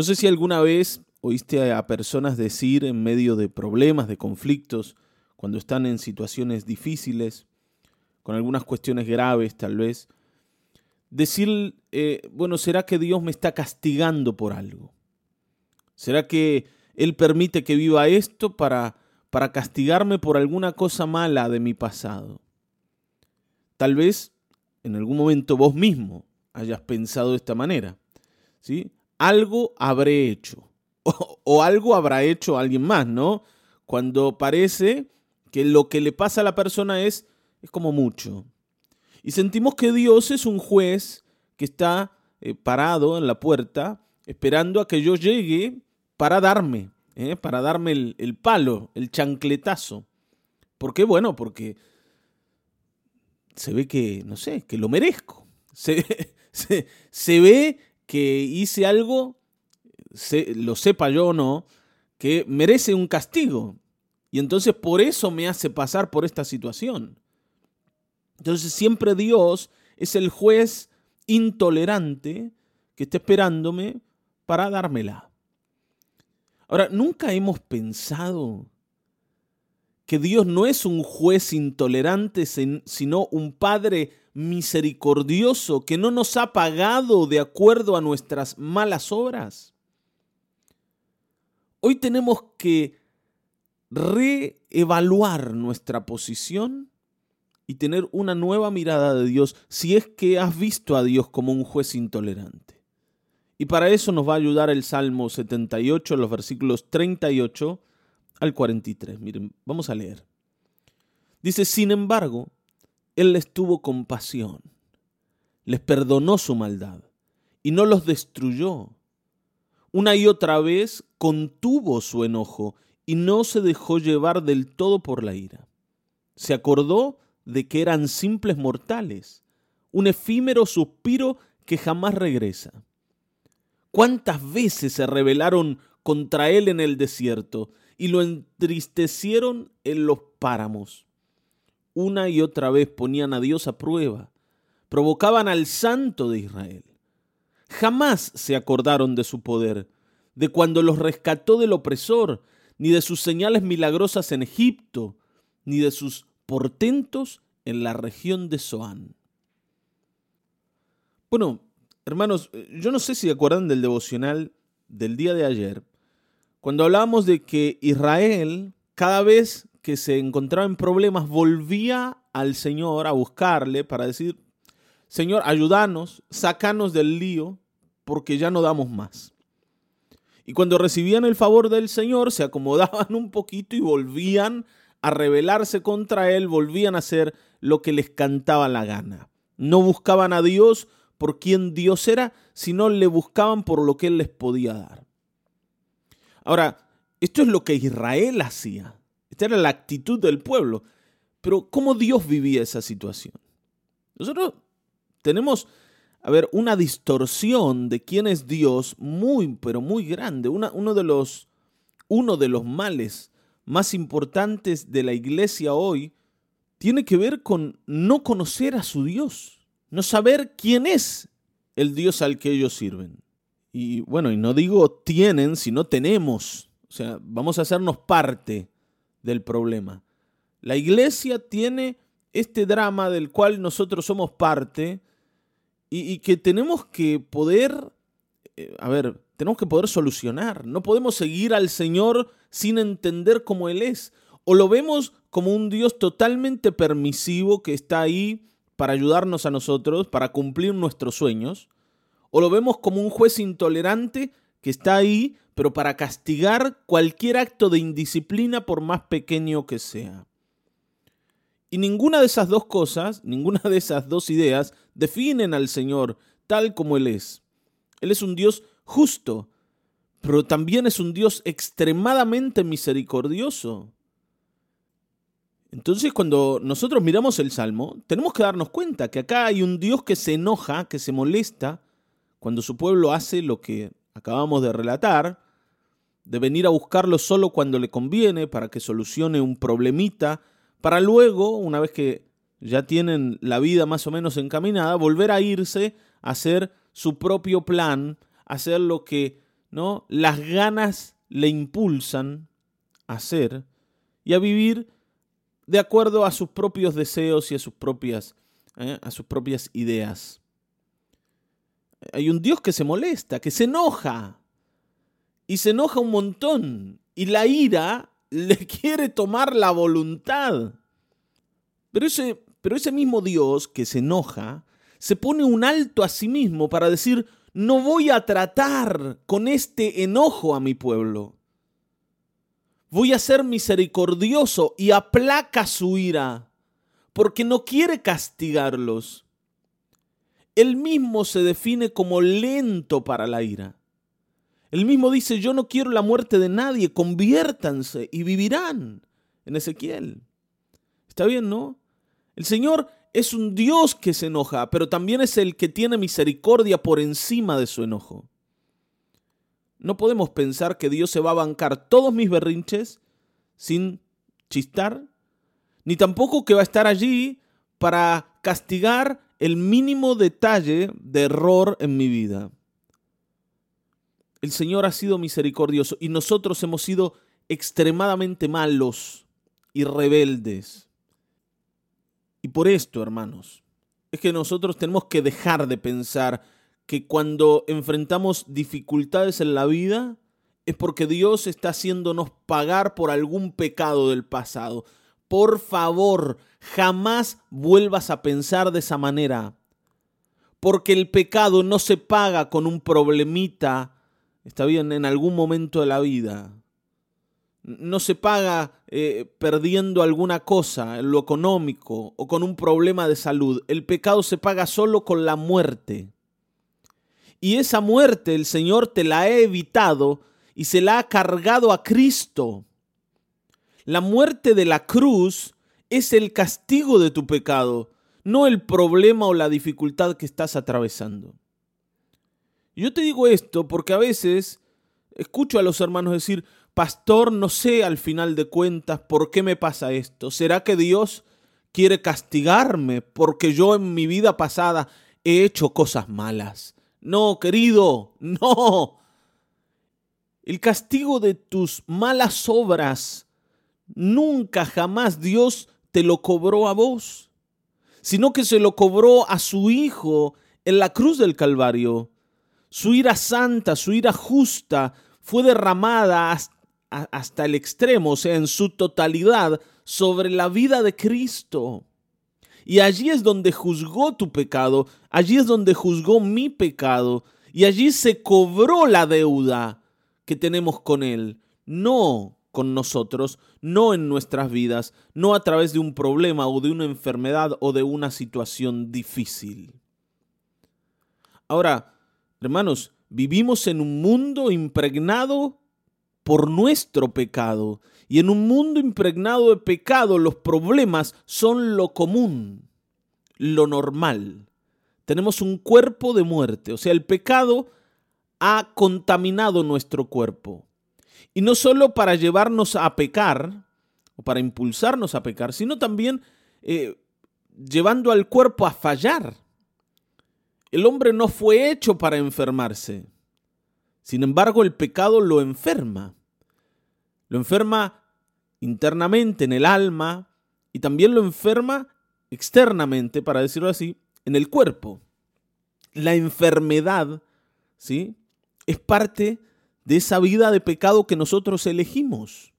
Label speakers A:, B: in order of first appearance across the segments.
A: No sé si alguna vez oíste a personas decir en medio de problemas, de conflictos, cuando están en situaciones difíciles, con algunas cuestiones graves tal vez, decir, eh, bueno, ¿será que Dios me está castigando por algo? ¿Será que Él permite que viva esto para, para castigarme por alguna cosa mala de mi pasado? Tal vez en algún momento vos mismo hayas pensado de esta manera. ¿sí? Algo habré hecho o, algo habrá hecho alguien más, ¿no? Cuando parece que lo que le pasa a la persona es, es como mucho. Y sentimos que Dios es un juez que está eh, parado en la puerta esperando a que yo llegue para darme, ¿eh? para darme el, palo, el chancletazo. ¿Por qué? Bueno, porque se ve que, no sé, que lo merezco. Se, se, ve que hice algo, lo sepa yo o no, que merece un castigo. Y entonces por eso me hace pasar por esta situación. Entonces siempre Dios es el juez intolerante que está esperándome para dármela. Ahora, nunca hemos pensado que Dios no es un juez intolerante, sino un Padre misericordioso que no nos ha pagado de acuerdo a nuestras malas obras. Hoy tenemos que reevaluar nuestra posición y tener una nueva mirada de Dios si es que has visto a Dios como un juez intolerante. Y para eso nos va a ayudar el Salmo 78, los versículos 38 al 43. Miren, vamos a leer. Dice, sin embargo, Él les tuvo compasión, les perdonó su maldad y no los destruyó. Una y otra vez contuvo su enojo y no se dejó llevar del todo por la ira. Se acordó de que eran simples mortales, un efímero suspiro que jamás regresa. ¿Cuántas veces se rebelaron contra él en el desierto y lo entristecieron en los páramos? Una y otra vez ponían a Dios a prueba, provocaban al santo de Israel. Jamás se acordaron de su poder, de cuando los rescató del opresor, ni de sus señales milagrosas en Egipto, ni de sus portentos en la región de Zoán. Bueno, hermanos, yo no sé si acuerdan del devocional del día de ayer, cuando hablábamos de que Israel, cada vez que se encontraba en problemas, volvía al Señor a buscarle para decir, Señor, ayúdanos, sacanos del lío, porque ya no damos más. Y cuando recibían el favor del Señor, se acomodaban un poquito y volvían a rebelarse contra Él, volvían a hacer lo que les cantaba la gana. No buscaban a Dios por quien Dios era, sino le buscaban por lo que Él les podía dar. Ahora, esto es lo que Israel hacía. Era la actitud del pueblo. Pero ¿cómo Dios vivía esa situación? Nosotros tenemos a ver, una distorsión de quién es Dios muy, pero muy grande. uno, de los, uno de los males más importantes de la iglesia hoy tiene que ver con no conocer a su Dios, no saber quién es el Dios al que ellos sirven. Y bueno, y no digo tienen, sino tenemos. O sea, vamos a hacernos parte del problema. La iglesia tiene este drama del cual nosotros somos parte, y, que tenemos que poder, eh, a ver, tenemos que poder solucionar. No podemos seguir al Señor sin entender cómo Él es. O lo vemos como un Dios totalmente permisivo que está ahí para ayudarnos a nosotros, para cumplir nuestros sueños. O lo vemos como un juez intolerante que está ahí, pero para castigar cualquier acto de indisciplina por más pequeño que sea. Y ninguna de esas dos cosas, ninguna de esas dos ideas definen al Señor tal como Él es. Él es un Dios justo, pero también es un Dios extremadamente misericordioso. Entonces cuando nosotros miramos el Salmo, tenemos que darnos cuenta que acá hay un Dios que se enoja, que se molesta, cuando su pueblo hace lo que acabamos de relatar, de venir a buscarlo solo cuando le conviene para que solucione un problemita para luego, una vez que ya tienen la vida más o menos encaminada, volver a irse a hacer su propio plan, hacer lo que ¿no? Las ganas le impulsan a hacer y a vivir de acuerdo a sus propios deseos y a sus propias, ¿eh? a sus propias ideas. Hay un Dios que se molesta, que se enoja. Y se enoja un montón. Y la ira le quiere tomar la voluntad. Pero ese, pero ese mismo Dios que se enoja, se pone un alto a sí mismo para decir, no voy a tratar con este enojo a mi pueblo. Voy a ser misericordioso y aplaca su ira, porque no quiere castigarlos. Él mismo se define como lento para la ira. Él mismo dice, yo no quiero la muerte de nadie, conviértanse y vivirán en Ezequiel. Está bien, ¿no? El Señor es un Dios que se enoja, pero también es el que tiene misericordia por encima de su enojo. No podemos pensar que Dios se va a bancar todos mis berrinches sin chistar, ni tampoco que va a estar allí para castigar el mínimo detalle de error en mi vida. El Señor ha sido misericordioso y nosotros hemos sido extremadamente malos y rebeldes. Y por esto, hermanos, es que nosotros tenemos que dejar de pensar que cuando enfrentamos dificultades en la vida es porque Dios está haciéndonos pagar por algún pecado del pasado. Por favor, jamás vuelvas a pensar de esa manera. Porque el pecado no se paga con un problemita, está bien, en algún momento de la vida no se paga eh, perdiendo alguna cosa en lo económico o con un problema de salud. El pecado se paga solo con la muerte. Y esa muerte el Señor te la ha evitado y se la ha cargado a Cristo. La muerte de la cruz es el castigo de tu pecado, no el problema o la dificultad que estás atravesando. Yo te digo esto porque a veces escucho a los hermanos decir, Pastor, no sé al final de cuentas por qué me pasa esto. ¿Será que Dios quiere castigarme porque yo en mi vida pasada he hecho cosas malas? No, querido, no. El castigo de tus malas obras nunca jamás Dios te lo cobró a vos, sino que se lo cobró a su Hijo en la cruz del Calvario. Su ira santa, su ira justa fue derramada hasta el extremo, o sea, en su totalidad, sobre la vida de Cristo. Y allí es donde juzgó tu pecado, allí es donde juzgó mi pecado, y allí se cobró la deuda que tenemos con Él, no con nosotros, no en nuestras vidas, no a través de un problema o de una enfermedad o de una situación difícil. Ahora, hermanos, vivimos en un mundo impregnado por nuestro pecado. Y en un mundo impregnado de pecado, los problemas son lo común, lo normal. Tenemos un cuerpo de muerte, o sea, el pecado ha contaminado nuestro cuerpo. Y no solo para llevarnos a pecar, o para impulsarnos a pecar, sino también eh, llevando al cuerpo a fallar. El hombre no fue hecho para enfermarse. Sin embargo, el pecado lo enferma. Lo enferma internamente en el alma y también lo enferma externamente, para decirlo así, en el cuerpo. La enfermedad, ¿sí? Es parte de esa vida de pecado que nosotros elegimos.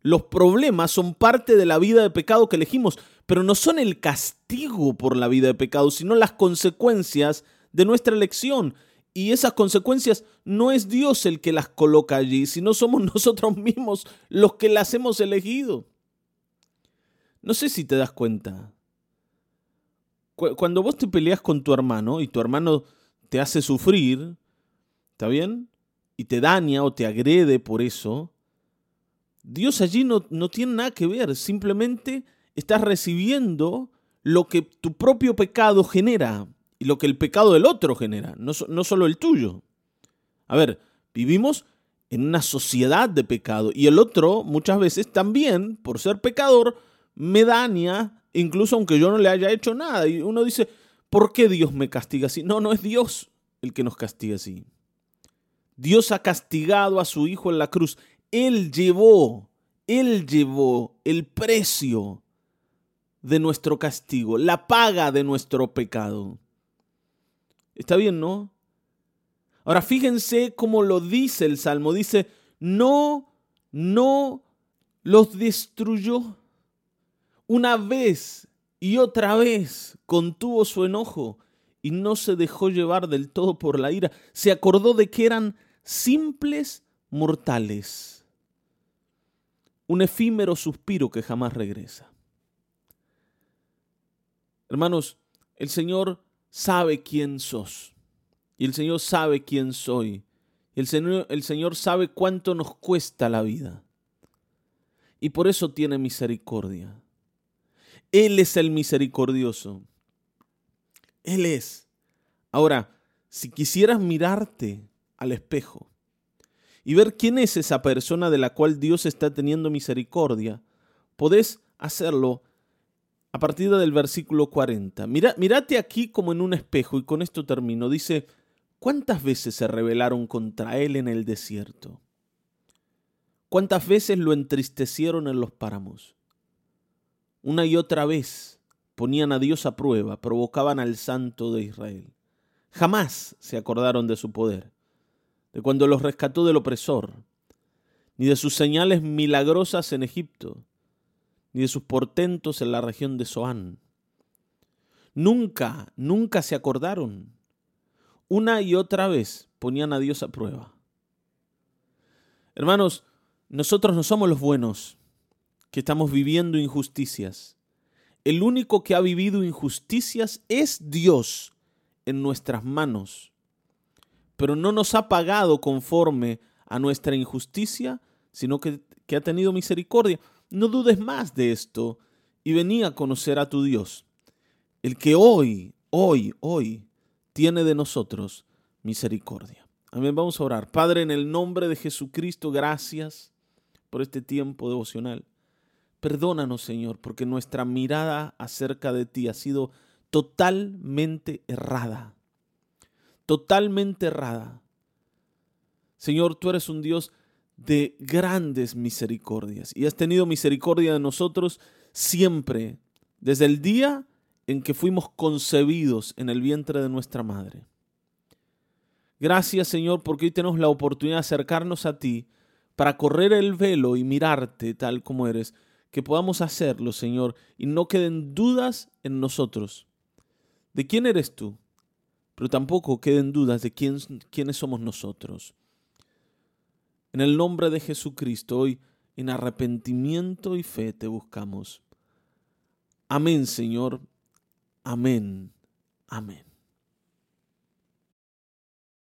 A: Los problemas son parte de la vida de pecado que elegimos, pero no son el castigo por la vida de pecado, sino las consecuencias de nuestra elección. Y esas consecuencias no es Dios el que las coloca allí, sino somos nosotros mismos los que las hemos elegido. No sé si te das cuenta. Cuando vos te peleas con tu hermano y tu hermano te hace sufrir, ¿está bien? Y te daña o te agrede por eso, Dios allí no, no tiene nada que ver, simplemente estás recibiendo lo que tu propio pecado genera y lo que el pecado del otro genera, no, no solo el tuyo. A ver, vivimos en una sociedad de pecado y el otro muchas veces también, por ser pecador, me daña, incluso aunque yo no le haya hecho nada. Y uno dice, ¿por qué Dios me castiga así? No, no es Dios el que nos castiga así. Dios ha castigado a su Hijo en la cruz. Él llevó, Él llevó el precio de nuestro castigo, la paga de nuestro pecado. Está bien, ¿no? Ahora fíjense cómo lo dice el Salmo. Dice, no, no los destruyó. Una vez y otra vez contuvo su enojo y no se dejó llevar del todo por la ira. Se acordó de que eran simples mortales. Un efímero suspiro que jamás regresa. Hermanos, el Señor sabe quién sos. Y el Señor sabe quién soy. El Señor, el Señor sabe cuánto nos cuesta la vida. Y por eso tiene misericordia. Él es el misericordioso. Él es. Ahora, si quisieras mirarte al espejo y ver quién es esa persona de la cual Dios está teniendo misericordia, podés hacerlo a partir del versículo 40. Mira, mírate aquí como en un espejo y con esto termino. Dice, ¿cuántas veces se rebelaron contra él en el desierto? ¿Cuántas veces lo entristecieron en los páramos? Una y otra vez ponían a Dios a prueba, provocaban al santo de Israel. Jamás se acordaron de su poder, de cuando los rescató del opresor, ni de sus señales milagrosas en Egipto, ni de sus portentos en la región de Zoán. Nunca, nunca se acordaron. Una y otra vez ponían a Dios a prueba. Hermanos, nosotros no somos los buenos que estamos viviendo injusticias. El único que ha vivido injusticias es Dios en nuestras manos. Pero no nos ha pagado conforme a nuestra injusticia, sino que, que ha tenido misericordia. No dudes más de esto y vení a conocer a tu Dios, el que hoy, hoy, hoy tiene de nosotros misericordia. Amén, vamos a orar. Padre, en el nombre de Jesucristo, gracias por este tiempo devocional. Perdónanos, Señor, porque nuestra mirada acerca de ti ha sido totalmente errada. Totalmente errada. Señor, tú eres un Dios de grandes misericordias y has tenido misericordia de nosotros siempre, desde el día en que fuimos concebidos en el vientre de nuestra madre. Gracias Señor porque hoy tenemos la oportunidad de acercarnos a ti para correr el velo y mirarte tal como eres, que podamos hacerlo Señor y no queden dudas en nosotros de quién eres tú, pero tampoco queden dudas de quién, quiénes somos nosotros. En el nombre de Jesucristo, hoy en arrepentimiento y fe te buscamos. Amén, Señor. Amén. Amén.